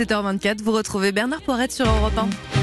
7h24, vous retrouvez Bernard Poirette sur Europe 1.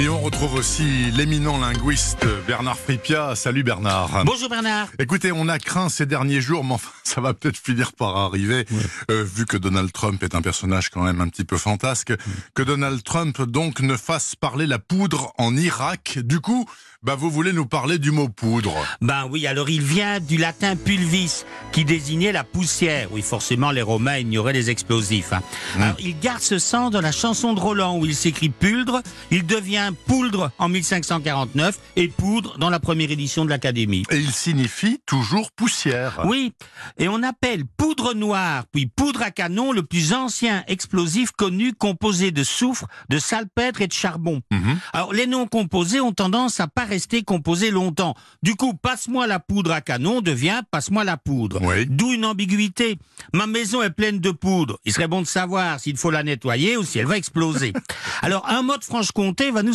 Et on retrouve aussi l'éminent linguiste Bernard Fripia. Salut Bernard. Bonjour Bernard. Écoutez, on a craint ces derniers jours, mais enfin, ça va peut-être finir par arriver, euh, vu que Donald Trump est un personnage quand même un petit peu fantasque, que Donald Trump donc ne fasse parler la poudre en Irak. Du coup, bah vous voulez nous parler du mot poudre. Ben oui, alors il vient du latin pulvis, qui désignait la poussière. Oui, forcément, les Romains ignoraient les explosifs. hein. Alors, il garde ce sens dans la chanson de Roland, où il s'écrit puldre. Il devient pouldre en 1549 et poudre dans la première édition de l'Académie. Et il signifie toujours poussière. Oui, et on appelle poudre noire, puis poudre à canon, le plus ancien explosif connu composé de soufre, de salpêtre et de charbon. Mhm. Alors, les noms composés ont tendance à pas rester composés longtemps. Du coup, passe-moi la poudre à canon devient passe-moi la poudre. Oui. D'où une ambiguïté. Ma maison est pleine de poudre. Il serait bon de savoir s'il faut la nettoyer ou si elle va exploser. Alors, un mot de Franche-Comté va nous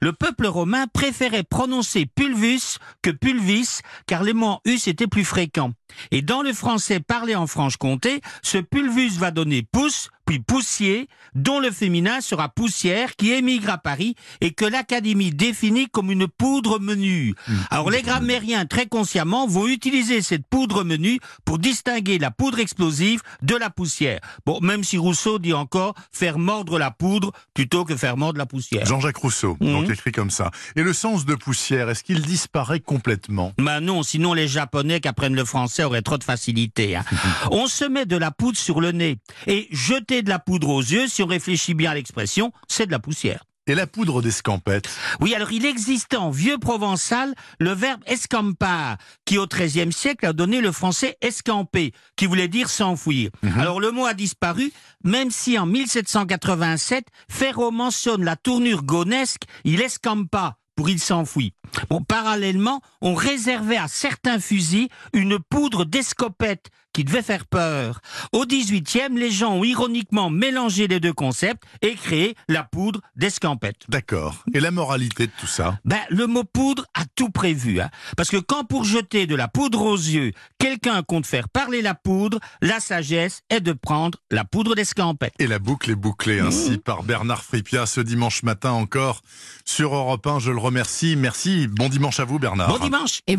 Le peuple romain préférait prononcer pulvus que pulvis, car les mots us étaient plus fréquents. Et dans le français parlé en Franche-Comté, ce pulvus va donner pouce, puis poussier, dont le féminin sera poussière, qui émigre à Paris et que l'Académie définit comme une poudre menue. Alors les grammairiens, très consciemment, vont utiliser cette poudre menue pour distinguer la poudre explosive de la poussière. Bon, même si Rousseau dit encore faire mordre la poudre plutôt que faire mordre la poussière. Jean-Jacques Rousseau, Mhm. donc écrit comme ça. Et le sens de poussière, est-ce qu'il disparaît complètement? Ben non, sinon les Japonais qui apprennent le français auraient trop de facilité. hein. on se met de la poudre sur le nez. Et jeter de la poudre aux yeux, si on réfléchit bien à l'expression, c'est de la poussière. Et la poudre d'escampette Oui, alors il existait en vieux provençal le verbe escampar, qui au XIIIe siècle a donné le français escamper, qui voulait dire s'enfuir. Alors le mot a disparu, même si en 1787, Ferro mentionne la tournure gonesque, il escampa pour il s'enfuit. Bon, parallèlement, on réservait à certains fusils une poudre d'escopette qui devait faire peur. Au XVIIIe, les gens ont ironiquement mélangé les deux concepts et créé la poudre d'escampette. D'accord. Et la moralité de tout ça Ben, le mot poudre a tout prévu. Hein. Parce que quand pour jeter de la poudre aux yeux, quelqu'un compte faire parler la poudre, la sagesse est de prendre la poudre d'escampette. Et la boucle est bouclée ainsi par Bernard Fripia ce dimanche matin encore sur Europe 1. Je le remercie. Merci. Bon dimanche à vous Bernard. Bon dimanche Et bon